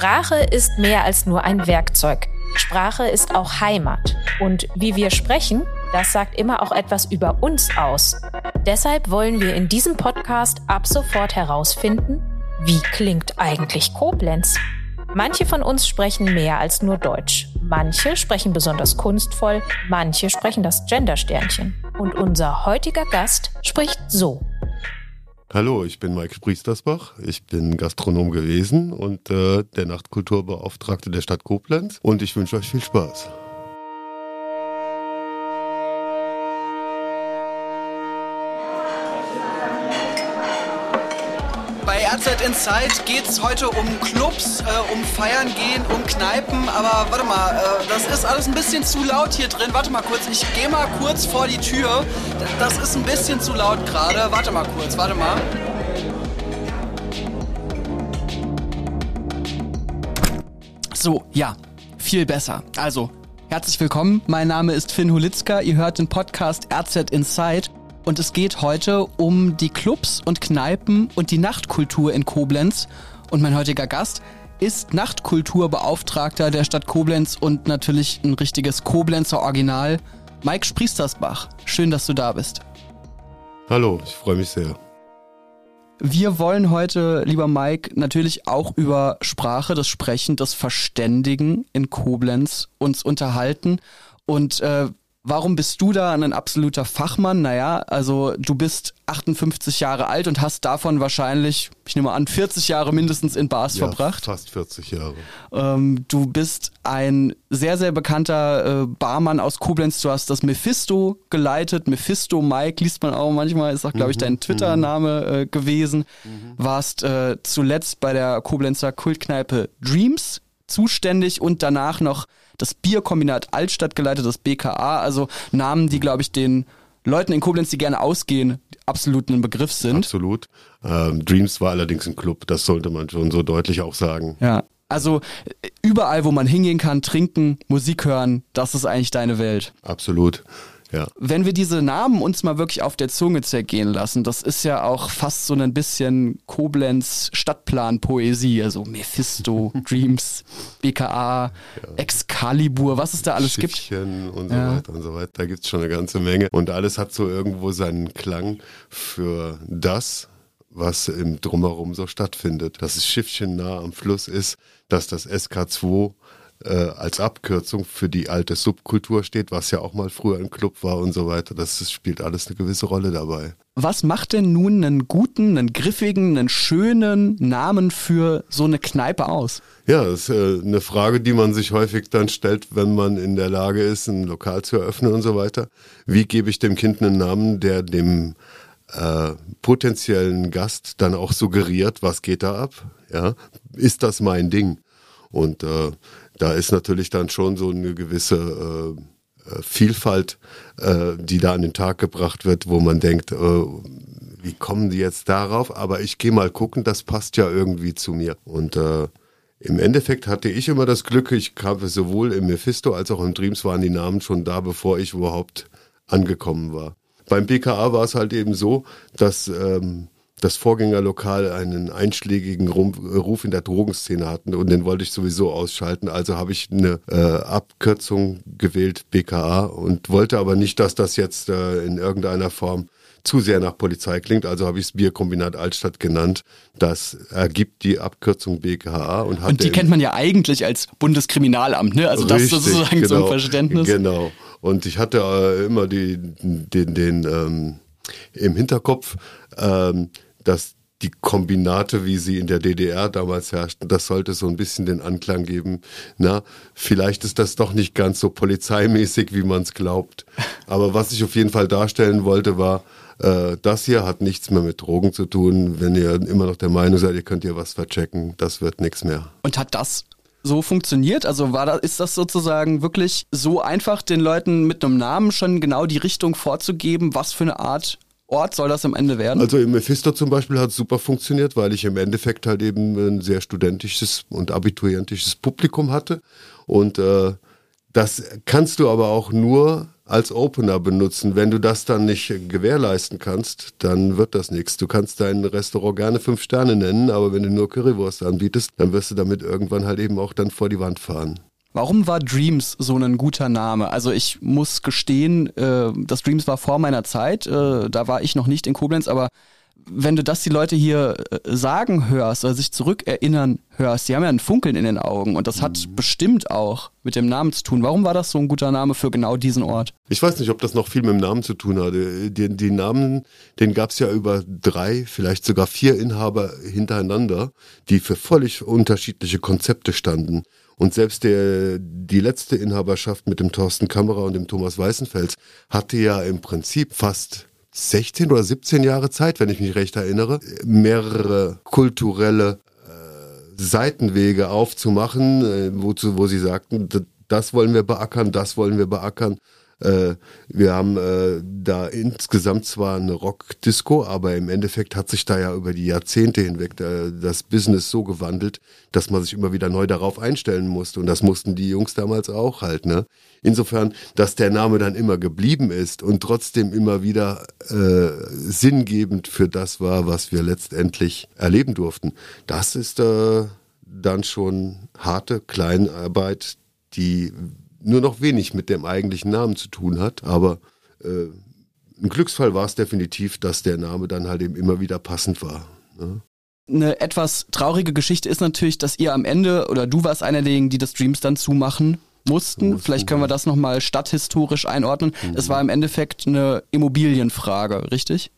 Sprache ist mehr als nur ein Werkzeug. Sprache ist auch Heimat. Und wie wir sprechen, das sagt immer auch etwas über uns aus. Deshalb wollen wir in diesem Podcast ab sofort herausfinden, wie klingt eigentlich Koblenz? Manche von uns sprechen mehr als nur Deutsch. Manche sprechen besonders kunstvoll, manche sprechen das Gendersternchen. Und unser heutiger Gast spricht so. Hallo, ich bin Mike Spriestersbach. Ich bin Gastronom gewesen und äh, der Nachtkulturbeauftragte der Stadt Koblenz. Und ich wünsche euch viel Spaß. RZ Inside geht es heute um Clubs, äh, um Feiern gehen, um Kneipen. Aber warte mal, äh, das ist alles ein bisschen zu laut hier drin. Warte mal kurz, ich gehe mal kurz vor die Tür. Das ist ein bisschen zu laut gerade. Warte mal kurz, warte mal. So, ja, viel besser. Also, herzlich willkommen. Mein Name ist Finn Hulitzka. Ihr hört den Podcast RZ Inside. Und es geht heute um die Clubs und Kneipen und die Nachtkultur in Koblenz. Und mein heutiger Gast ist Nachtkulturbeauftragter der Stadt Koblenz und natürlich ein richtiges Koblenzer Original, Mike Spriestersbach. Schön, dass du da bist. Hallo, ich freue mich sehr. Wir wollen heute, lieber Mike, natürlich auch über Sprache, das Sprechen, das Verständigen in Koblenz uns unterhalten. Und äh, Warum bist du da ein absoluter Fachmann? Naja, also du bist 58 Jahre alt und hast davon wahrscheinlich, ich nehme an, 40 Jahre mindestens in Bars ja, verbracht. Fast 40 Jahre. Ähm, du bist ein sehr, sehr bekannter äh, Barmann aus Koblenz. Du hast das Mephisto geleitet. Mephisto Mike liest man auch manchmal, ist auch, glaube ich, dein mhm. Twitter-Name äh, gewesen. Mhm. Warst äh, zuletzt bei der Koblenzer Kultkneipe Dreams zuständig und danach noch das Bierkombinat Altstadt geleitet, das BKA, also Namen, die, glaube ich, den Leuten in Koblenz, die gerne ausgehen, absolut ein Begriff sind. Absolut. Ähm, Dreams war allerdings ein Club, das sollte man schon so deutlich auch sagen. Ja. Also überall, wo man hingehen kann, trinken, Musik hören, das ist eigentlich deine Welt. Absolut. Ja. Wenn wir diese Namen uns mal wirklich auf der Zunge zergehen lassen, das ist ja auch fast so ein bisschen Koblenz Stadtplan-Poesie, also Mephisto, Dreams, BKA, ja. Excalibur, was es da alles Schiffchen gibt. und so ja. weiter und so weiter. Da gibt es schon eine ganze Menge. Und alles hat so irgendwo seinen Klang für das, was im Drumherum so stattfindet. Dass das Schiffchen nah am Fluss ist, dass das SK2 äh, als Abkürzung für die alte Subkultur steht, was ja auch mal früher ein Club war und so weiter. Das, das spielt alles eine gewisse Rolle dabei. Was macht denn nun einen guten, einen griffigen, einen schönen Namen für so eine Kneipe aus? Ja, das ist äh, eine Frage, die man sich häufig dann stellt, wenn man in der Lage ist, ein Lokal zu eröffnen und so weiter. Wie gebe ich dem Kind einen Namen, der dem äh, potenziellen Gast dann auch suggeriert, was geht da ab? Ja, ist das mein Ding? Und äh, da ist natürlich dann schon so eine gewisse äh, äh, Vielfalt, äh, die da an den Tag gebracht wird, wo man denkt, äh, wie kommen die jetzt darauf? Aber ich gehe mal gucken, das passt ja irgendwie zu mir. Und äh, im Endeffekt hatte ich immer das Glück, ich kam sowohl im Mephisto als auch im Dreams waren die Namen schon da, bevor ich überhaupt angekommen war. Beim BKA war es halt eben so, dass ähm, das Vorgängerlokal einen einschlägigen Ruf in der Drogenszene hatten und den wollte ich sowieso ausschalten. Also habe ich eine äh, Abkürzung gewählt, BKA, und wollte aber nicht, dass das jetzt äh, in irgendeiner Form zu sehr nach Polizei klingt, also habe ich es Bierkombinat Altstadt genannt. Das ergibt die Abkürzung BKA und hat. Und die kennt man ja eigentlich als Bundeskriminalamt, ne? Also richtig, das ist sozusagen genau, so ein genau. Verständnis. Genau. Und ich hatte äh, immer die, den, den ähm, im Hinterkopf, ähm, dass die Kombinate, wie sie in der DDR damals herrschten, das sollte so ein bisschen den Anklang geben. Na, vielleicht ist das doch nicht ganz so polizeimäßig, wie man es glaubt. Aber was ich auf jeden Fall darstellen wollte, war, äh, das hier hat nichts mehr mit Drogen zu tun. Wenn ihr immer noch der Meinung seid, ihr könnt hier was verchecken, das wird nichts mehr. Und hat das so funktioniert? Also war da, ist das sozusagen wirklich so einfach, den Leuten mit einem Namen schon genau die Richtung vorzugeben, was für eine Art Ort soll das am Ende werden? Also im Mephisto zum Beispiel hat es super funktioniert, weil ich im Endeffekt halt eben ein sehr studentisches und abiturientisches Publikum hatte. Und äh, das kannst du aber auch nur als Opener benutzen. Wenn du das dann nicht gewährleisten kannst, dann wird das nichts. Du kannst dein Restaurant gerne fünf Sterne nennen, aber wenn du nur Currywurst anbietest, dann wirst du damit irgendwann halt eben auch dann vor die Wand fahren. Warum war Dreams so ein guter Name? Also ich muss gestehen, äh, das Dreams war vor meiner Zeit. Äh, da war ich noch nicht in Koblenz, aber wenn du das die Leute hier äh, sagen hörst oder sich zurückerinnern hörst, die haben ja ein Funkeln in den Augen und das hat mhm. bestimmt auch mit dem Namen zu tun. Warum war das so ein guter Name für genau diesen Ort? Ich weiß nicht, ob das noch viel mit dem Namen zu tun hatte. Die, die Namen, den gab es ja über drei, vielleicht sogar vier Inhaber hintereinander, die für völlig unterschiedliche Konzepte standen. Und selbst der, die letzte Inhaberschaft mit dem Thorsten Kammerer und dem Thomas Weißenfels hatte ja im Prinzip fast 16 oder 17 Jahre Zeit, wenn ich mich recht erinnere, mehrere kulturelle äh, Seitenwege aufzumachen, äh, wozu, wo sie sagten, das wollen wir beackern, das wollen wir beackern. Äh, wir haben äh, da insgesamt zwar eine Rock-Disco, aber im Endeffekt hat sich da ja über die Jahrzehnte hinweg da, das Business so gewandelt, dass man sich immer wieder neu darauf einstellen musste. Und das mussten die Jungs damals auch halt. Ne? Insofern, dass der Name dann immer geblieben ist und trotzdem immer wieder äh, sinngebend für das war, was wir letztendlich erleben durften. Das ist äh, dann schon harte Kleinarbeit, die nur noch wenig mit dem eigentlichen Namen zu tun hat. Aber äh, ein Glücksfall war es definitiv, dass der Name dann halt eben immer wieder passend war. Ne? Eine etwas traurige Geschichte ist natürlich, dass ihr am Ende, oder du warst einer derjenigen, die das Streams dann zumachen mussten. Vielleicht können wir das nochmal stadthistorisch einordnen. Mhm. Es war im Endeffekt eine Immobilienfrage, richtig?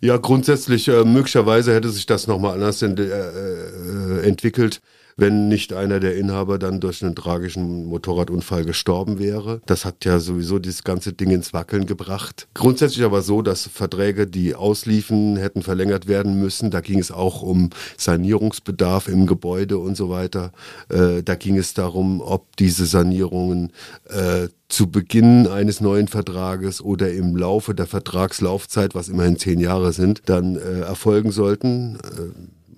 Ja, grundsätzlich, äh, möglicherweise hätte sich das nochmal anders ent äh, äh, entwickelt wenn nicht einer der Inhaber dann durch einen tragischen Motorradunfall gestorben wäre. Das hat ja sowieso dieses ganze Ding ins Wackeln gebracht. Grundsätzlich aber so, dass Verträge, die ausliefen, hätten verlängert werden müssen. Da ging es auch um Sanierungsbedarf im Gebäude und so weiter. Äh, da ging es darum, ob diese Sanierungen äh, zu Beginn eines neuen Vertrages oder im Laufe der Vertragslaufzeit, was immerhin zehn Jahre sind, dann äh, erfolgen sollten.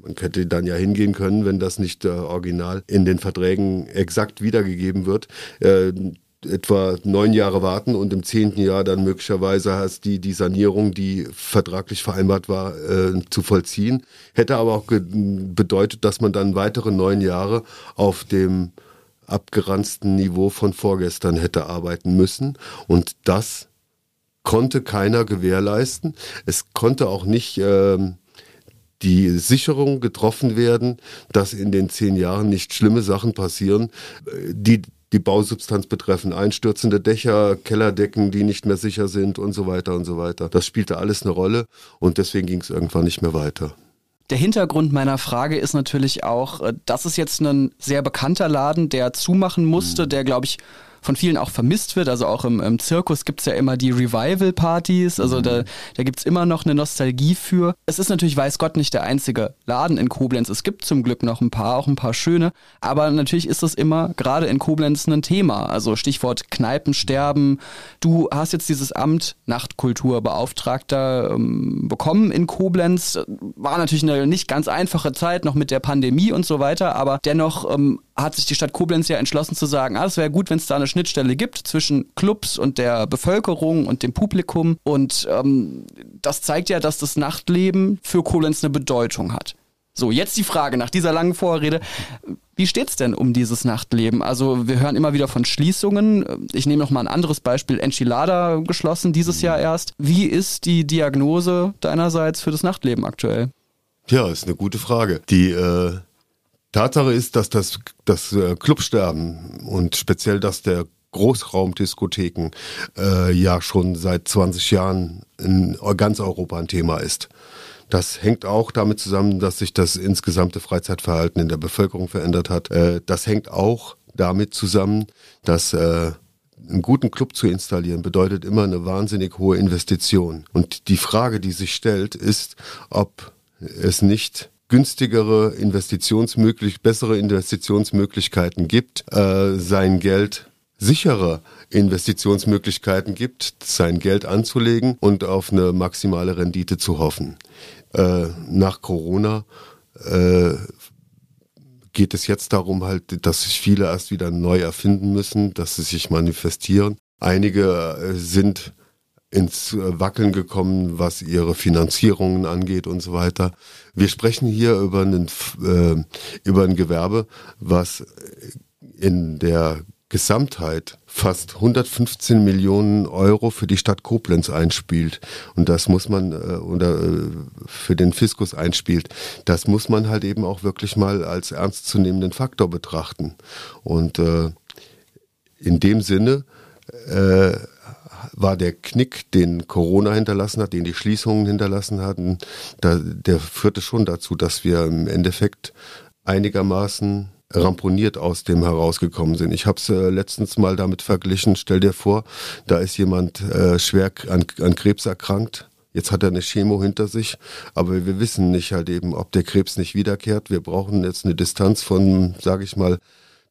Man hätte dann ja hingehen können, wenn das nicht äh, original in den Verträgen exakt wiedergegeben wird. Äh, etwa neun Jahre warten und im zehnten Jahr dann möglicherweise hast die, die Sanierung, die vertraglich vereinbart war, äh, zu vollziehen. Hätte aber auch bedeutet, dass man dann weitere neun Jahre auf dem abgeranzten Niveau von vorgestern hätte arbeiten müssen. Und das konnte keiner gewährleisten. Es konnte auch nicht ähm, die Sicherung getroffen werden, dass in den zehn Jahren nicht schlimme Sachen passieren, die die Bausubstanz betreffen, einstürzende Dächer, Kellerdecken, die nicht mehr sicher sind und so weiter und so weiter. Das spielte alles eine Rolle und deswegen ging es irgendwann nicht mehr weiter. Der Hintergrund meiner Frage ist natürlich auch, äh, das ist jetzt ein sehr bekannter Laden, der zumachen musste, der, glaube ich, von vielen auch vermisst wird. Also auch im, im Zirkus gibt's ja immer die Revival-Partys. Also mhm. da, da gibt's immer noch eine Nostalgie für. Es ist natürlich, weiß Gott, nicht der einzige Laden in Koblenz. Es gibt zum Glück noch ein paar, auch ein paar schöne. Aber natürlich ist das immer gerade in Koblenz ein Thema. Also Stichwort Kneipensterben. Du hast jetzt dieses Amt Nachtkulturbeauftragter ähm, bekommen in Koblenz. War natürlich eine nicht ganz einfache Zeit, noch mit der Pandemie und so weiter. Aber dennoch ähm, hat sich die Stadt Koblenz ja entschlossen zu sagen, ah, es wäre gut, wenn es da eine Schnittstelle gibt zwischen Clubs und der Bevölkerung und dem Publikum. Und ähm, das zeigt ja, dass das Nachtleben für Koblenz eine Bedeutung hat. So, jetzt die Frage nach dieser langen Vorrede. Wie steht's denn um dieses Nachtleben? Also wir hören immer wieder von Schließungen. Ich nehme noch mal ein anderes Beispiel. Enchilada geschlossen dieses Jahr erst. Wie ist die Diagnose deinerseits für das Nachtleben aktuell? Ja, ist eine gute Frage. Die äh, Tatsache ist, dass das, das äh, Clubsterben und speziell das der Großraumdiskotheken äh, ja schon seit 20 Jahren in ganz Europa ein Thema ist. Das hängt auch damit zusammen, dass sich das insgesamte Freizeitverhalten in der Bevölkerung verändert hat. Äh, das hängt auch damit zusammen, dass äh, einen guten Club zu installieren bedeutet immer eine wahnsinnig hohe Investition. Und die Frage, die sich stellt, ist, ob es nicht günstigere Investitionsmöglich, bessere Investitionsmöglichkeiten gibt, äh, sein Geld sichere Investitionsmöglichkeiten gibt, sein Geld anzulegen und auf eine maximale Rendite zu hoffen. Äh, nach Corona äh, geht es jetzt darum halt, dass sich viele erst wieder neu erfinden müssen, dass sie sich manifestieren. Einige äh, sind ins Wackeln gekommen, was ihre Finanzierungen angeht und so weiter. Wir sprechen hier über, einen, äh, über ein Gewerbe, was in der Gesamtheit fast 115 Millionen Euro für die Stadt Koblenz einspielt. Und das muss man äh, oder äh, für den Fiskus einspielt, das muss man halt eben auch wirklich mal als ernstzunehmenden Faktor betrachten. Und äh, in dem Sinne äh, war der Knick, den Corona hinterlassen hat, den die Schließungen hinterlassen hatten, da, der führte schon dazu, dass wir im Endeffekt einigermaßen ramponiert aus dem herausgekommen sind. Ich habe es äh, letztens mal damit verglichen. Stell dir vor, da ist jemand äh, schwer an, an Krebs erkrankt. Jetzt hat er eine Chemo hinter sich, aber wir wissen nicht halt eben, ob der Krebs nicht wiederkehrt. Wir brauchen jetzt eine Distanz von, sage ich mal,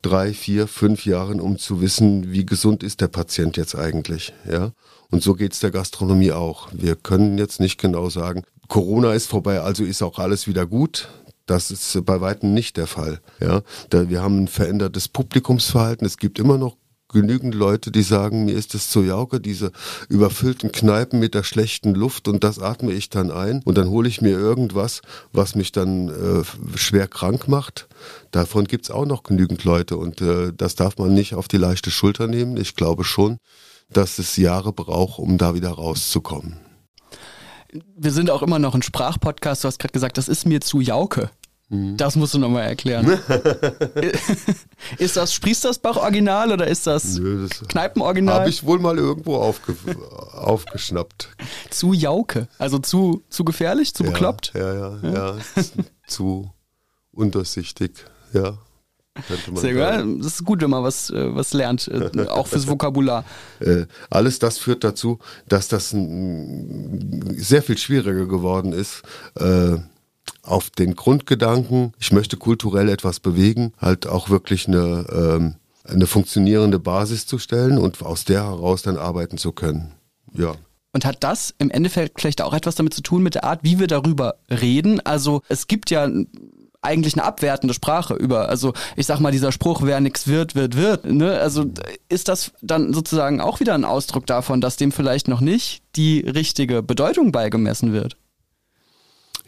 drei, vier, fünf Jahren, um zu wissen, wie gesund ist der Patient jetzt eigentlich. Ja, und so geht's der Gastronomie auch. Wir können jetzt nicht genau sagen, Corona ist vorbei, also ist auch alles wieder gut. Das ist bei weitem nicht der Fall. Ja, da, wir haben ein verändertes Publikumsverhalten. Es gibt immer noch genügend Leute, die sagen, mir ist es zu jauke, diese überfüllten Kneipen mit der schlechten Luft und das atme ich dann ein und dann hole ich mir irgendwas, was mich dann äh, schwer krank macht. Davon gibt's auch noch genügend Leute und äh, das darf man nicht auf die leichte Schulter nehmen. Ich glaube schon, dass es Jahre braucht, um da wieder rauszukommen. Wir sind auch immer noch ein Sprachpodcast. Du hast gerade gesagt, das ist mir zu jauke. Mhm. Das musst du nochmal erklären. ist das Spriestersbach-Original oder ist das, Nö, das Kneipen-Original? Habe ich wohl mal irgendwo aufge aufgeschnappt. Zu Jauke, also zu, zu gefährlich, zu ja, bekloppt? Ja, ja, ja, ja. zu undurchsichtig, ja. Sehr gut. Das ist gut, wenn man was, äh, was lernt, äh, auch fürs Vokabular. Äh, alles das führt dazu, dass das sehr viel schwieriger geworden ist, auf den Grundgedanken, ich möchte kulturell etwas bewegen, halt auch wirklich eine, ähm, eine funktionierende Basis zu stellen und aus der heraus dann arbeiten zu können. Ja. Und hat das im Endeffekt vielleicht auch etwas damit zu tun mit der Art, wie wir darüber reden? Also es gibt ja eigentlich eine abwertende Sprache über. Also ich sag mal, dieser Spruch, wer nichts wird, wird, wird. Ne? Also ist das dann sozusagen auch wieder ein Ausdruck davon, dass dem vielleicht noch nicht die richtige Bedeutung beigemessen wird?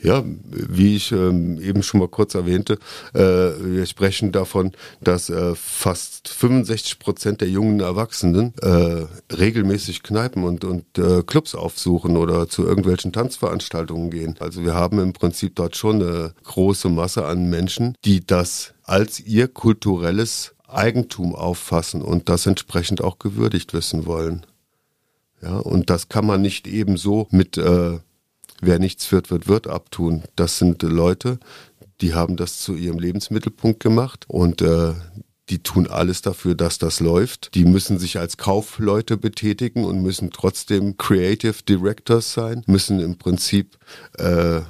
Ja, wie ich ähm, eben schon mal kurz erwähnte, äh, wir sprechen davon, dass äh, fast 65 Prozent der jungen Erwachsenen äh, regelmäßig Kneipen und, und Clubs aufsuchen oder zu irgendwelchen Tanzveranstaltungen gehen. Also wir haben im Prinzip dort schon eine große Masse an Menschen, die das als ihr kulturelles Eigentum auffassen und das entsprechend auch gewürdigt wissen wollen. Ja, und das kann man nicht eben so mit äh, wer nichts wird, wird, wird abtun. Das sind Leute, die haben das zu ihrem Lebensmittelpunkt gemacht und äh, die tun alles dafür, dass das läuft. Die müssen sich als Kaufleute betätigen und müssen trotzdem Creative Directors sein, müssen im Prinzip äh,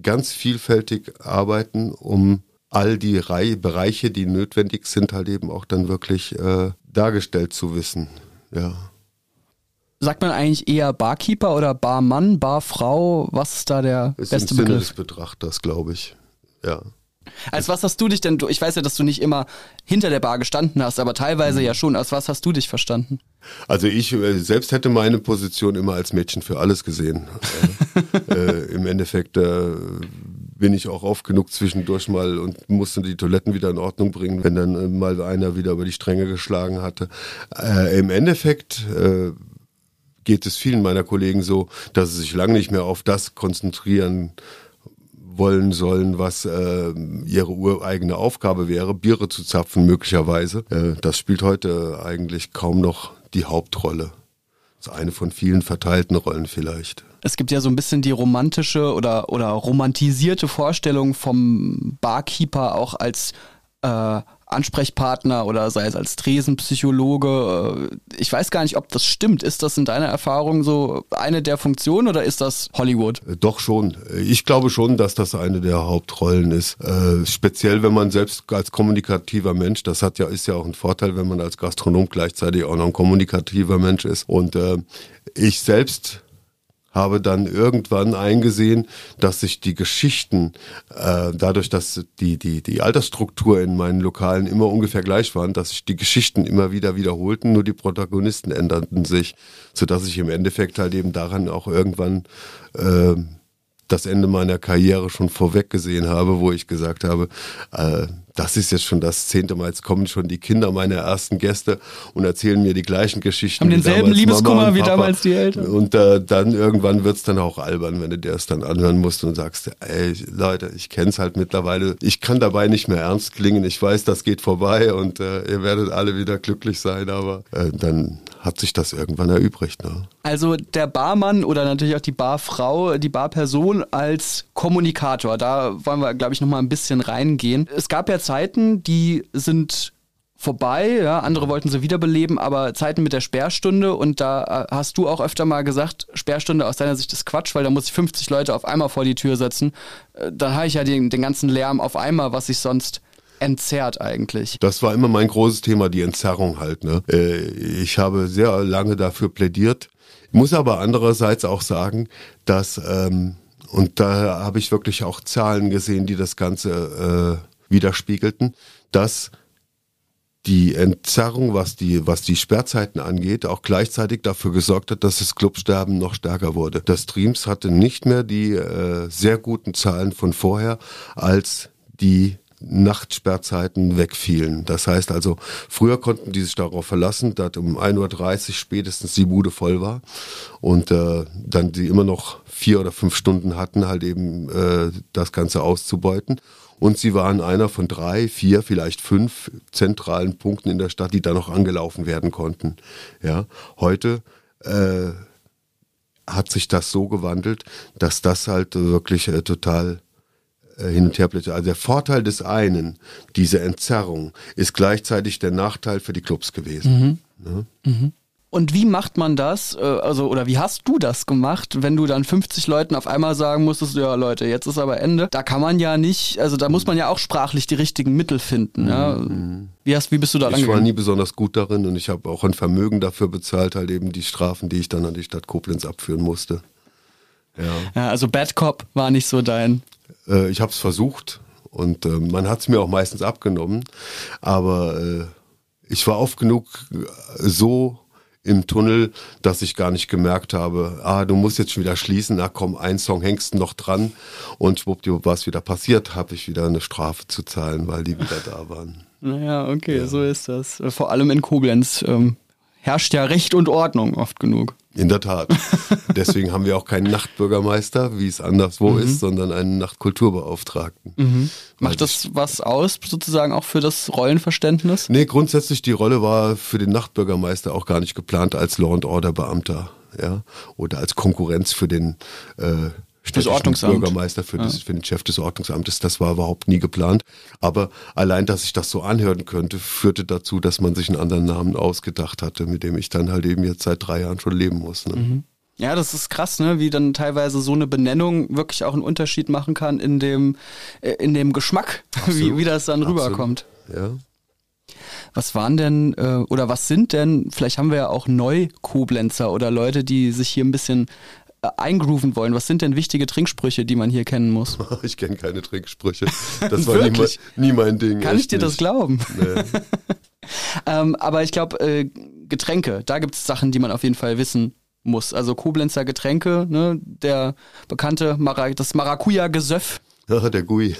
ganz vielfältig arbeiten, um all die Reihe, Bereiche, die notwendig sind, halt eben auch dann wirklich äh, dargestellt zu wissen. Ja. Sagt man eigentlich eher Barkeeper oder Barmann, Barfrau? Was ist da der ist beste im Begriff? Sinne des Betrachters, glaube ich. Ja. Als was hast du dich denn, ich weiß ja, dass du nicht immer hinter der Bar gestanden hast, aber teilweise mhm. ja schon. Als was hast du dich verstanden? Also ich äh, selbst hätte meine Position immer als Mädchen für alles gesehen. äh, Im Endeffekt äh, bin ich auch oft genug zwischendurch mal und musste die Toiletten wieder in Ordnung bringen, wenn dann äh, mal einer wieder über die Stränge geschlagen hatte. Äh, Im Endeffekt äh, geht es vielen meiner Kollegen so, dass sie sich lange nicht mehr auf das konzentrieren wollen sollen, was äh, ihre ureigene Aufgabe wäre, Biere zu zapfen möglicherweise. Äh, das spielt heute eigentlich kaum noch die Hauptrolle. Das ist eine von vielen verteilten Rollen vielleicht. Es gibt ja so ein bisschen die romantische oder, oder romantisierte Vorstellung vom Barkeeper auch als äh, Ansprechpartner oder sei es als Tresenpsychologe. Äh, ich weiß gar nicht, ob das stimmt. Ist das in deiner Erfahrung so eine der Funktionen oder ist das Hollywood? Äh, doch schon. Ich glaube schon, dass das eine der Hauptrollen ist. Äh, speziell, wenn man selbst als kommunikativer Mensch, das hat ja, ist ja auch ein Vorteil, wenn man als Gastronom gleichzeitig auch noch ein kommunikativer Mensch ist. Und äh, ich selbst habe dann irgendwann eingesehen, dass sich die Geschichten, äh, dadurch, dass die, die, die Altersstruktur in meinen Lokalen immer ungefähr gleich waren, dass sich die Geschichten immer wieder wiederholten, nur die Protagonisten änderten sich, sodass ich im Endeffekt halt eben daran auch irgendwann äh, das Ende meiner Karriere schon vorweg gesehen habe, wo ich gesagt habe, äh, das ist jetzt schon das zehnte Mal, jetzt kommen schon die Kinder meiner ersten Gäste und erzählen mir die gleichen Geschichten. Haben denselben Liebeskummer wie damals die Eltern. Und äh, dann irgendwann wird's dann auch albern, wenn du dir das dann anhören musst und sagst, ey Leute, ich kenn's halt mittlerweile, ich kann dabei nicht mehr ernst klingen, ich weiß, das geht vorbei und äh, ihr werdet alle wieder glücklich sein, aber äh, dann hat sich das irgendwann erübrigt. Ne? Also der Barmann oder natürlich auch die Barfrau, die Barperson als Kommunikator, da wollen wir, glaube ich, nochmal ein bisschen reingehen. Es gab ja Zeiten, die sind vorbei, ja, andere wollten sie wiederbeleben, aber Zeiten mit der Sperrstunde und da äh, hast du auch öfter mal gesagt, Sperrstunde aus deiner Sicht ist Quatsch, weil da muss ich 50 Leute auf einmal vor die Tür setzen. Äh, dann habe ich ja den, den ganzen Lärm auf einmal, was ich sonst entzerrt eigentlich. Das war immer mein großes Thema, die Entzerrung halt. Ne? Äh, ich habe sehr lange dafür plädiert, muss aber andererseits auch sagen, dass, ähm, und da habe ich wirklich auch Zahlen gesehen, die das Ganze äh, widerspiegelten, dass die Entzerrung, was die, was die Sperrzeiten angeht, auch gleichzeitig dafür gesorgt hat, dass das Clubsterben noch stärker wurde. Das Streams hatte nicht mehr die äh, sehr guten Zahlen von vorher, als die Nachtsperrzeiten wegfielen. Das heißt also, früher konnten die sich darauf verlassen, dass um 1.30 Uhr spätestens die Bude voll war und äh, dann die immer noch vier oder fünf Stunden hatten, halt eben äh, das Ganze auszubeuten. Und sie waren einer von drei, vier, vielleicht fünf zentralen Punkten in der Stadt, die da noch angelaufen werden konnten. Ja, heute äh, hat sich das so gewandelt, dass das halt wirklich äh, total äh, hin und her plätschert. Also der Vorteil des einen, diese Entzerrung, ist gleichzeitig der Nachteil für die Clubs gewesen. Mhm. Ne? Mhm. Und wie macht man das? Äh, also, oder wie hast du das gemacht, wenn du dann 50 Leuten auf einmal sagen musstest, ja Leute, jetzt ist aber Ende. Da kann man ja nicht, also da muss man ja auch sprachlich die richtigen Mittel finden. Ja? Mhm. Wie, hast, wie bist du da Ich war nie besonders gut darin und ich habe auch ein Vermögen dafür bezahlt, halt eben die Strafen, die ich dann an die Stadt Koblenz abführen musste. Ja. ja also Bad Cop war nicht so dein. Äh, ich habe es versucht und äh, man hat es mir auch meistens abgenommen, aber äh, ich war oft genug so im Tunnel, dass ich gar nicht gemerkt habe, ah, du musst jetzt schon wieder schließen, na komm, ein Song hängst du noch dran und schwuppdiwupp, was wieder passiert, habe ich wieder eine Strafe zu zahlen, weil die wieder da waren. Naja, okay, ja. so ist das. Vor allem in Koblenz ähm, herrscht ja Recht und Ordnung oft genug. In der Tat. Deswegen haben wir auch keinen Nachtbürgermeister, wie es anderswo mhm. ist, sondern einen Nachtkulturbeauftragten. Mhm. Macht das was aus, sozusagen auch für das Rollenverständnis? Nee, grundsätzlich die Rolle war für den Nachtbürgermeister auch gar nicht geplant als Law and Order Beamter, ja, oder als Konkurrenz für den äh, das Ordnungsamt. Bürgermeister für, das, für den Chef des Ordnungsamtes. Das war überhaupt nie geplant. Aber allein, dass ich das so anhören könnte, führte dazu, dass man sich einen anderen Namen ausgedacht hatte, mit dem ich dann halt eben jetzt seit drei Jahren schon leben muss. Ne? Mhm. Ja, das ist krass, ne? wie dann teilweise so eine Benennung wirklich auch einen Unterschied machen kann in dem, äh, in dem Geschmack, wie, wie das dann Absolut. rüberkommt. Ja. Was waren denn äh, oder was sind denn, vielleicht haben wir ja auch Neu-Koblenzer oder Leute, die sich hier ein bisschen eingrooven wollen, was sind denn wichtige Trinksprüche, die man hier kennen muss? Ich kenne keine Trinksprüche. Das war nie, nie, mein Ding. Kann ich dir nicht. das glauben? Nee. ähm, aber ich glaube, äh, Getränke, da gibt es Sachen, die man auf jeden Fall wissen muss. Also Koblenzer Getränke, ne, der bekannte Mara das Maracuja-Gesöff Der Gui.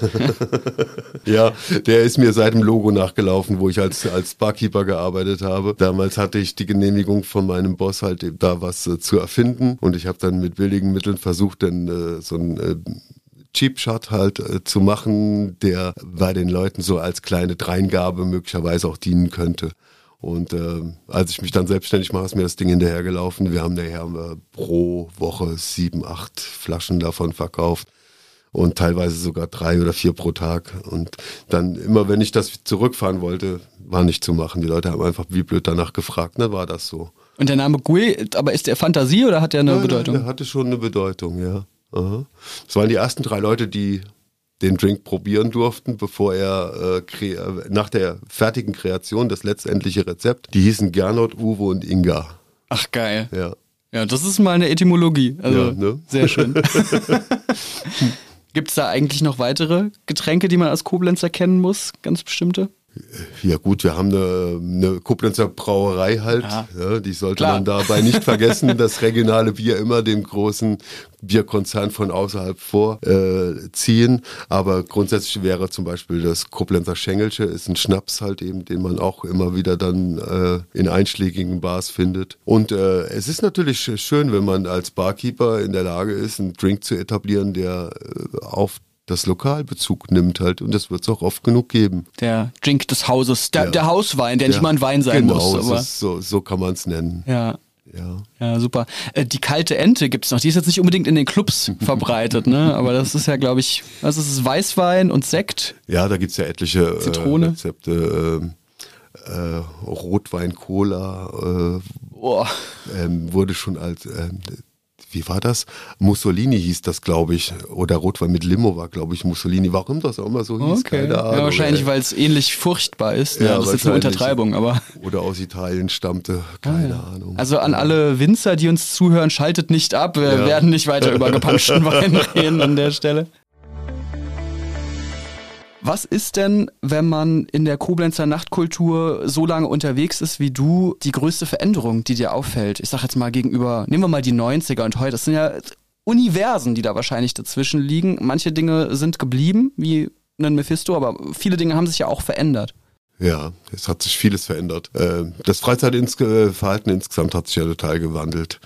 ja, der ist mir seit dem Logo nachgelaufen, wo ich als, als Barkeeper gearbeitet habe. Damals hatte ich die Genehmigung von meinem Boss halt da was äh, zu erfinden und ich habe dann mit billigen Mitteln versucht, dann äh, so ein äh, Cheap Shot halt äh, zu machen, der bei den Leuten so als kleine Dreingabe möglicherweise auch dienen könnte. Und äh, als ich mich dann selbstständig mache, ist mir das Ding hinterhergelaufen. Wir haben daher äh, pro Woche sieben, acht Flaschen davon verkauft und teilweise sogar drei oder vier pro Tag. Und dann immer, wenn ich das zurückfahren wollte, war nicht zu machen. Die Leute haben einfach wie blöd danach gefragt. Na, war das so. Und der Name Gui, aber ist der Fantasie oder hat der eine ja, Bedeutung? Der hatte schon eine Bedeutung, ja. Aha. Das waren die ersten drei Leute, die den Drink probieren durften, bevor er äh, nach der fertigen Kreation das letztendliche Rezept. Die hießen Gernot, Uwe und Inga. Ach geil. Ja. Ja, das ist mal eine Etymologie. Also Ja, ne? sehr schön. Gibt es da eigentlich noch weitere Getränke, die man als Koblenz erkennen muss? Ganz bestimmte? Ja gut, wir haben eine, eine Koblenzer Brauerei halt, Ja. ja, die sollte Klar. man dabei nicht vergessen, das regionale Bier immer dem großen Bierkonzern von außerhalb vorziehen. Äh. Aber grundsätzlich wäre zum Beispiel das Koblenzer Schengelsche, ist ein Schnaps halt eben, den man auch immer wieder dann äh, in einschlägigen Bars findet. Und äh, es ist natürlich schön, wenn man als Barkeeper in der Lage ist, einen Drink zu etablieren, der äh, auf das Lokalbezug nimmt halt und das wird es auch oft genug geben. Der Drink des Hauses, der, Ja. der Hauswein, der nicht Ja, mal ein Wein sein genau, muss. es ist so, so kann man es nennen. ja, Ja. ja, super. Äh, die kalte Ente gibt's noch. Die ist jetzt nicht unbedingt in den Clubs verbreitet, ne? Aber das ist ja, glaube ich, was ist es? Weißwein und Sekt. ja, da gibt's ja etliche äh, Zitrone. Rezepte. ähm, Äh, Rotwein, Cola äh, Oh, ähm, wurde schon als, ähm, wie war das? Mussolini hieß das, glaube ich. Oder Rotwein mit Limo war, glaube ich, Mussolini. Warum das auch immer so hieß, okay. keine Ahnung. Ja, wahrscheinlich, weil es ähnlich furchtbar ist. Ja, Ja, das ist jetzt eine. Untertreibung, aber. Oder aus Italien stammte, keine Ahnung. Also an alle Winzer, die uns zuhören, schaltet nicht ab. Wir Ja. werden nicht weiter über gepanschten Wein reden an der Stelle. Was ist denn, wenn man in der Koblenzer Nachtkultur so lange unterwegs ist wie du, die größte Veränderung, die dir auffällt? Ich sag jetzt mal gegenüber, nehmen wir mal die 90er und heute. Das sind ja Universen, die da wahrscheinlich dazwischen liegen. Manche Dinge sind geblieben, wie ein Mephisto, aber viele Dinge haben sich ja auch verändert. Ja, es hat sich vieles verändert. Äh, Das Freizeitverhalten insgesamt hat sich ja total gewandelt.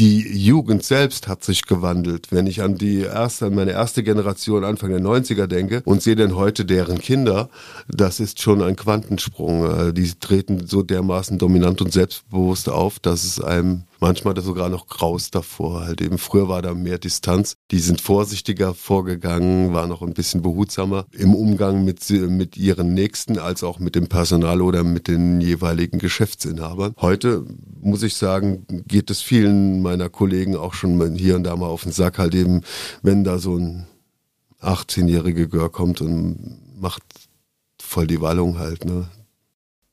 Die Jugend selbst hat sich gewandelt. Wenn ich an die erste, an meine erste Generation Anfang der 90er denke und sehe denn heute deren Kinder, das ist schon ein Quantensprung. Äh, Die treten so dermaßen dominant und selbstbewusst auf, dass es einem manchmal sogar noch graust davor. Halt eben früher war da mehr Distanz. Die sind vorsichtiger vorgegangen, waren noch ein bisschen behutsamer im Umgang mit, mit ihren Nächsten als auch mit dem Personal oder mit den jeweiligen Geschäftsinhabern. Heute muss ich sagen, geht es vielen meiner Kollegen auch schon hier und da mal auf den Sack, halt eben, wenn da so ein 18-jährige Gör kommt und macht voll die Wallung halt, ne?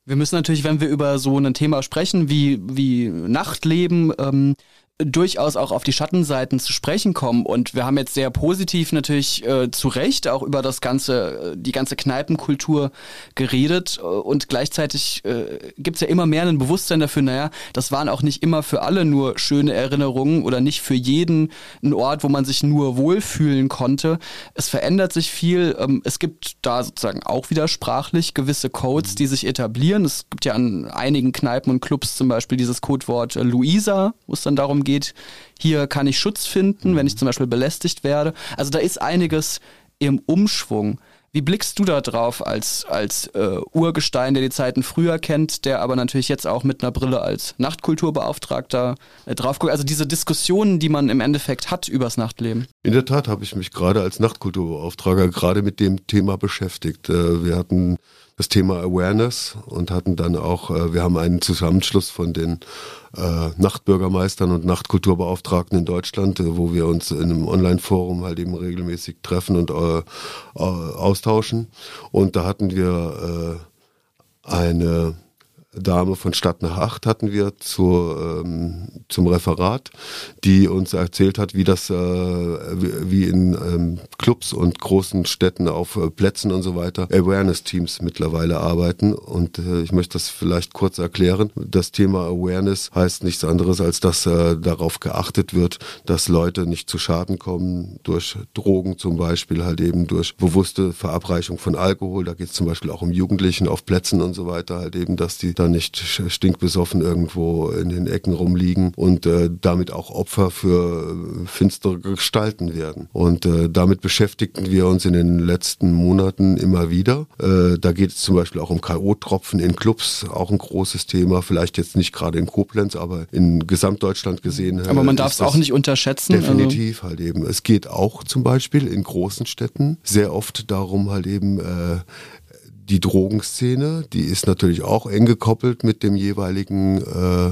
Wir müssen natürlich, wenn wir über so ein Thema sprechen wie, wie Nachtleben, ähm, durchaus auch auf die Schattenseiten zu sprechen kommen. Und wir haben jetzt sehr positiv natürlich äh, zu Recht auch über das ganze, äh, die ganze Kneipenkultur geredet. Äh, Und gleichzeitig äh, gibt es ja immer mehr ein Bewusstsein dafür, naja, das waren auch nicht immer für alle nur schöne Erinnerungen oder nicht für jeden ein Ort, wo man sich nur wohlfühlen konnte. Es verändert sich viel. Ähm, es gibt da sozusagen auch wieder sprachlich gewisse Codes, die sich etablieren. Es gibt ja an einigen Kneipen und Clubs zum Beispiel dieses Codewort äh, Luisa, wo es dann darum geht, hier kann ich Schutz finden, wenn ich zum Beispiel belästigt werde. Also da ist einiges im Umschwung. Wie blickst du da drauf als, als äh, Urgestein, der die Zeiten früher kennt, der aber natürlich jetzt auch mit einer Brille als Nachtkulturbeauftragter äh, drauf guckt? Also diese Diskussionen, die man im Endeffekt hat übers Nachtleben. In der Tat habe ich mich gerade als Nachtkulturbeauftragter gerade mit dem Thema beschäftigt. Äh, Wir hatten das Thema Awareness und hatten dann auch, äh, wir haben einen Zusammenschluss von den äh, Nachtbürgermeistern und Nachtkulturbeauftragten in Deutschland, äh, wo wir uns in einem Online-Forum halt eben regelmäßig treffen und äh, austauschen. Und da hatten wir äh, eine Dame von Stadt nach Acht hatten wir zur, ähm, zum Referat, die uns erzählt hat, wie das, äh, wie, in ähm, Clubs und großen Städten auf äh, Plätzen und so weiter Awareness-Teams mittlerweile arbeiten. Und äh, ich möchte das vielleicht kurz erklären. Das Thema Awareness heißt nichts anderes, als dass äh, darauf geachtet wird, dass Leute nicht zu Schaden kommen durch Drogen zum Beispiel, halt eben durch bewusste Verabreichung von Alkohol. Da geht es zum Beispiel auch um Jugendlichen auf Plätzen und so weiter, halt eben, dass die da nicht stinkbesoffen irgendwo in den Ecken rumliegen und äh, damit auch Opfer für äh, finstere Gestalten werden. Und äh, damit beschäftigten wir uns in den letzten Monaten immer wieder. Äh, da geht es zum Beispiel auch um K.O.-Tropfen in Clubs, auch ein großes Thema. Vielleicht jetzt nicht gerade in Koblenz, aber in Gesamtdeutschland gesehen. Aber man äh, darf es auch nicht unterschätzen. Also, Definitiv halt eben. Es geht auch zum Beispiel in großen Städten sehr oft darum halt eben äh, die Drogenszene, die ist natürlich auch eng gekoppelt mit dem jeweiligen äh,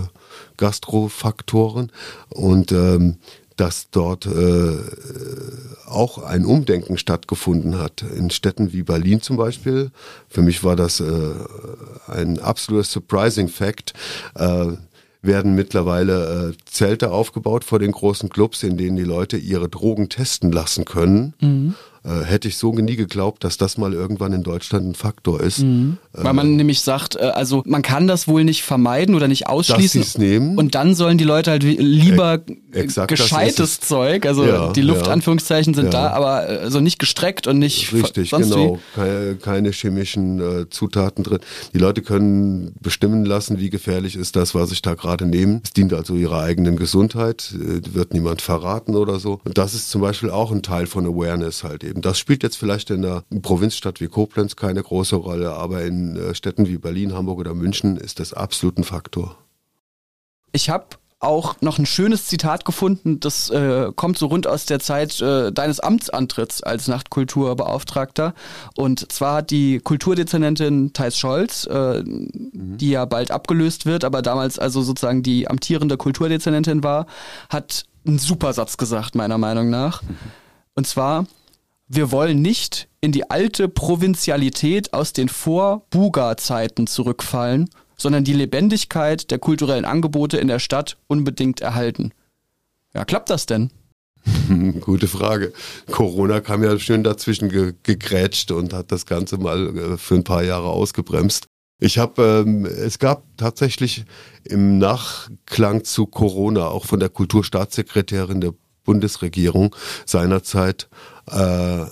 Gastrofaktoren und ähm, dass dort äh, auch ein Umdenken stattgefunden hat. In Städten wie Berlin zum Beispiel. Für mich war das äh, ein absoluter surprising fact. Äh, werden mittlerweile äh, Zelte aufgebaut vor den großen Clubs, in denen die Leute ihre Drogen testen lassen können. Mhm. Äh, hätte ich so nie geglaubt, dass das mal irgendwann in Deutschland ein Faktor ist. Mhm. Weil man äh, nämlich sagt, äh, also man kann das wohl nicht vermeiden oder nicht ausschließen. Nehmen. Und dann sollen die Leute halt lieber Exakt, gescheites Zeug, also ja, die Luftanführungszeichen ja, sind ja. da, aber also nicht gestreckt und nicht Richtig, genau. Keine, keine chemischen äh, Zutaten drin. Die Leute können bestimmen lassen, wie gefährlich ist das, was ich da gerade nehme. Es dient also ihrer eigenen Gesundheit, wird niemand verraten oder so. Und das ist zum Beispiel auch ein Teil von Awareness halt eben. Das spielt jetzt vielleicht in einer Provinzstadt wie Koblenz keine große Rolle, aber in äh, Städten wie Berlin, Hamburg oder München ist das absolut ein Faktor. Ich habe auch noch ein schönes Zitat gefunden, das äh, kommt so rund aus der Zeit äh, deines Amtsantritts als Nachtkulturbeauftragter. Und zwar hat die Kulturdezernentin Thais Scholz, äh, mhm. die ja bald abgelöst wird, aber damals also sozusagen die amtierende Kulturdezernentin war, hat einen super Satz gesagt, meiner Meinung nach. Mhm. Und zwar, wir wollen nicht in die alte Provinzialität aus den Vor-Buga-Zeiten zurückfallen, sondern die Lebendigkeit der kulturellen Angebote in der Stadt unbedingt erhalten. Ja, klappt das denn? Gute Frage. Corona kam ja schön dazwischen ge gegrätscht und hat das Ganze mal äh, für ein paar Jahre ausgebremst. Ich habe, ähm, es gab tatsächlich im Nachklang zu Corona auch von der Kulturstaatssekretärin der Bundesregierung seinerzeit äh,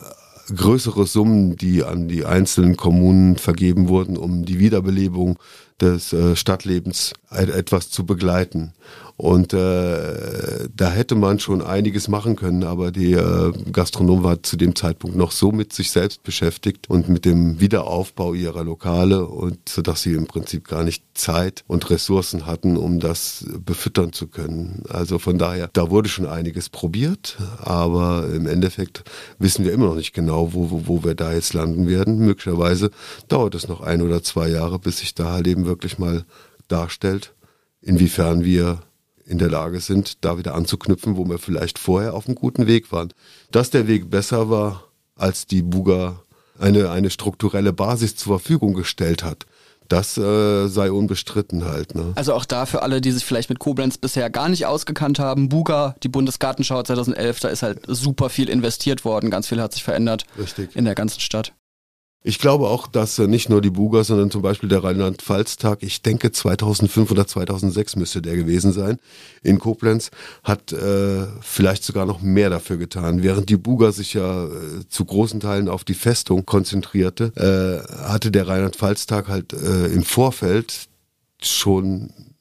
größere Summen, die an die einzelnen Kommunen vergeben wurden, um die Wiederbelebung des äh, Stadtlebens etwas zu begleiten. Und äh, da hätte man schon einiges machen können, aber die äh, Gastronom war zu dem Zeitpunkt noch so mit sich selbst beschäftigt und mit dem Wiederaufbau ihrer Lokale und so dass sie im Prinzip gar nicht Zeit und Ressourcen hatten, um das befüttern zu können. Also von daher, da wurde schon einiges probiert, aber im Endeffekt wissen wir immer noch nicht genau, wo, wo wir da jetzt landen werden. Möglicherweise dauert es noch ein oder zwei Jahre, bis sich da halt eben wirklich mal darstellt, inwiefern wir in der Lage sind, da wieder anzuknüpfen, wo wir vielleicht vorher auf einem guten Weg waren. Dass der Weg besser war, als die Buga eine, eine strukturelle Basis zur Verfügung gestellt hat. Das äh, sei unbestritten halt. Ne? Also auch da für alle, die sich vielleicht mit Koblenz bisher gar nicht ausgekannt haben, Buga, die Bundesgartenschau 2011, da ist halt super viel investiert worden, ganz viel hat sich verändert Richtig. in der ganzen Stadt. Ich glaube auch, dass äh, nicht nur die Buga, sondern zum Beispiel der Rheinland-Pfalz-Tag, ich denke 2005 oder 2006 müsste der gewesen sein, in Koblenz, hat äh, vielleicht sogar noch mehr dafür getan. Während die Buga sich ja äh, zu großen Teilen auf die Festung konzentrierte, äh, hatte der Rheinland-Pfalz-Tag halt äh, im Vorfeld schon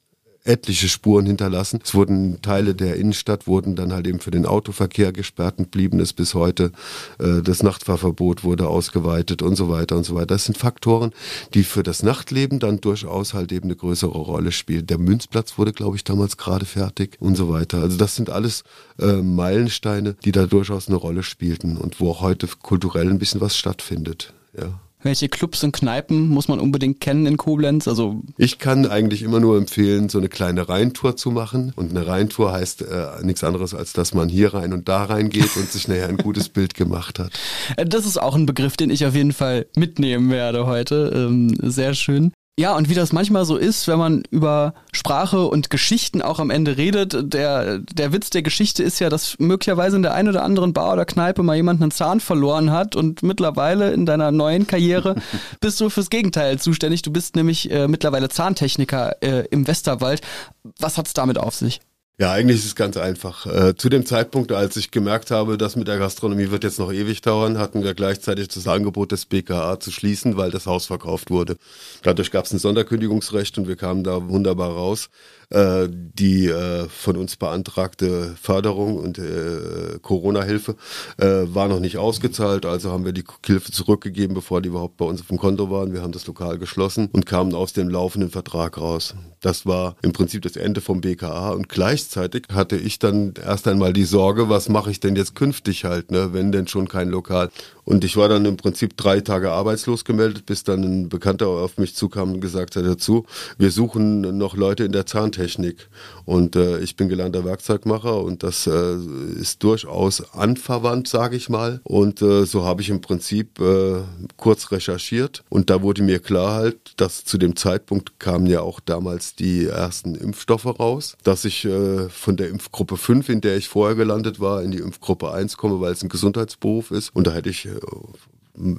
etliche Spuren hinterlassen. Es wurden Teile der Innenstadt wurden dann halt eben für den Autoverkehr gesperrt und blieben es bis heute. Äh, das Nachtfahrverbot wurde ausgeweitet und so weiter und so weiter. Das sind Faktoren, die für das Nachtleben dann durchaus halt eben eine größere Rolle spielen. Der Münzplatz wurde, glaube ich, damals gerade fertig und so weiter. Also das sind alles äh, Meilensteine, die da durchaus eine Rolle spielten und wo auch heute kulturell ein bisschen was stattfindet. Ja. Welche Clubs und Kneipen muss man unbedingt kennen in Koblenz? Also ich kann eigentlich immer nur empfehlen, so eine kleine Rheintour zu machen. Und eine Rheintour heißt äh, nichts anderes, als dass man hier rein und da rein geht und sich nachher ein gutes Bild gemacht hat. Äh, das ist auch ein Begriff, den ich auf jeden Fall mitnehmen werde heute. Ähm, sehr schön. Ja, und wie das manchmal so ist, wenn man über Sprache und Geschichten auch am Ende redet, der, der Witz der Geschichte ist ja, dass möglicherweise in der einen oder anderen Bar oder Kneipe mal jemand einen Zahn verloren hat und mittlerweile in deiner neuen Karriere bist du fürs Gegenteil zuständig. Du bist nämlich äh, mittlerweile Zahntechniker äh, im Westerwald. Was hat's damit auf sich? Ja, eigentlich ist es ganz einfach. Äh, zu dem Zeitpunkt, als ich gemerkt habe, das mit der Gastronomie wird jetzt noch ewig dauern, hatten wir gleichzeitig das Angebot des BKA zu schließen, weil das Haus verkauft wurde. Dadurch gab es ein Sonderkündigungsrecht und wir kamen da wunderbar raus. Äh, die äh, von uns beantragte Förderung und äh, Corona-Hilfe war noch nicht ausgezahlt, also haben wir die Hilfe zurückgegeben, bevor die überhaupt bei uns auf dem Konto waren. Wir haben das Lokal geschlossen und kamen aus dem laufenden Vertrag raus. Das war im Prinzip das Ende vom BKA und gleichzeitig hatte ich dann erst einmal die Sorge, was mache ich denn jetzt künftig halt, ne, wenn denn schon kein Lokal. Und ich war dann im Prinzip drei Tage arbeitslos gemeldet, bis dann ein Bekannter auf mich zukam und gesagt hat dazu, wir suchen noch Leute in der Zahntechnik. Und äh, ich bin gelernter Werkzeugmacher und das äh, ist durchaus anverwandt, sage ich mal. Und äh, so habe ich im Prinzip äh, kurz recherchiert und da wurde mir klar halt, dass zu dem Zeitpunkt kamen ja auch damals die ersten Impfstoffe raus, dass ich äh, von der Impfgruppe 5, in der ich vorher gelandet war, in die Impfgruppe 1 komme, weil es ein Gesundheitsberuf ist. Und da hätte ich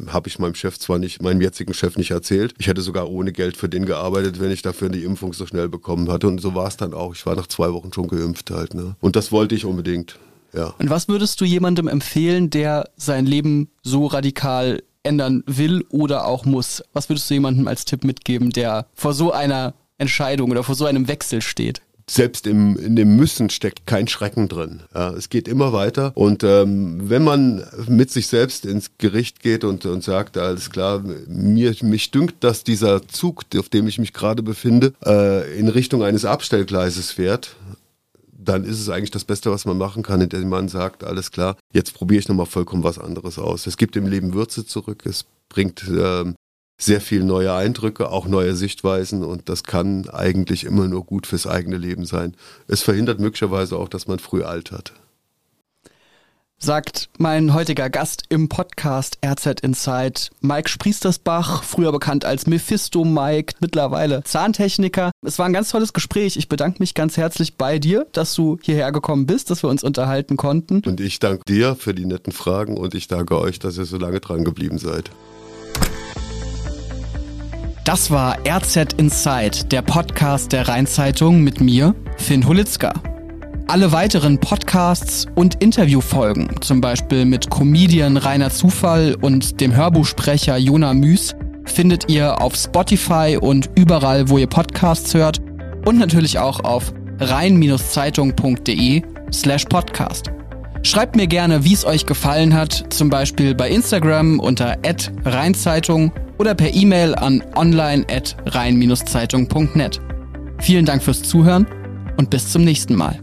habe ich meinem Chef zwar nicht, meinem jetzigen Chef nicht erzählt. Ich hätte sogar ohne Geld für den gearbeitet, wenn ich dafür die Impfung so schnell bekommen hatte. Und so war es dann auch. Ich war nach zwei Wochen schon geimpft halt. Ne? Und das wollte ich unbedingt. Ja. Und was würdest du jemandem empfehlen, der sein Leben so radikal ändern will oder auch muss? Was würdest du jemandem als Tipp mitgeben, der vor so einer Entscheidung oder vor so einem Wechsel steht? Selbst im, in dem Müssen steckt kein Schrecken drin. Ja, es geht immer weiter. Und ähm, wenn man mit sich selbst ins Gericht geht und, und sagt, alles klar, mir, mich dünkt, dass dieser Zug, auf dem ich mich gerade befinde, äh, in Richtung eines Abstellgleises fährt, dann ist es eigentlich das Beste, was man machen kann, indem man sagt, alles klar, jetzt probiere ich nochmal vollkommen was anderes aus. Es gibt im Leben Würze zurück, es bringt äh, sehr viel neue Eindrücke, auch neue Sichtweisen und das kann eigentlich immer nur gut fürs eigene Leben sein. Es verhindert möglicherweise auch, dass man früh altert. Sagt mein heutiger Gast im Podcast RZ Insight, Mike Spriestersbach, früher bekannt als Mephisto Mike, mittlerweile Zahntechniker. Es war ein ganz tolles Gespräch. Ich bedanke mich ganz herzlich bei dir, dass du hierher gekommen bist, dass wir uns unterhalten konnten. Und ich danke dir für die netten Fragen und ich danke euch, dass ihr so lange dran geblieben seid. Das war RZ Inside, der Podcast der Rheinzeitung mit mir, Finn Hulitzka. Alle weiteren Podcasts und Interviewfolgen, zum Beispiel mit Comedian Rainer Zufall und dem Hörbuchsprecher Jona Müs, findet ihr auf Spotify und überall, wo ihr Podcasts hört und natürlich auch auf rhein-zeitung.de slash podcast. Schreibt mir gerne, wie es euch gefallen hat, zum Beispiel bei Instagram unter rheinzeitung oder per E-Mail an online.rhein-zeitung.net. Vielen Dank fürs Zuhören und bis zum nächsten Mal.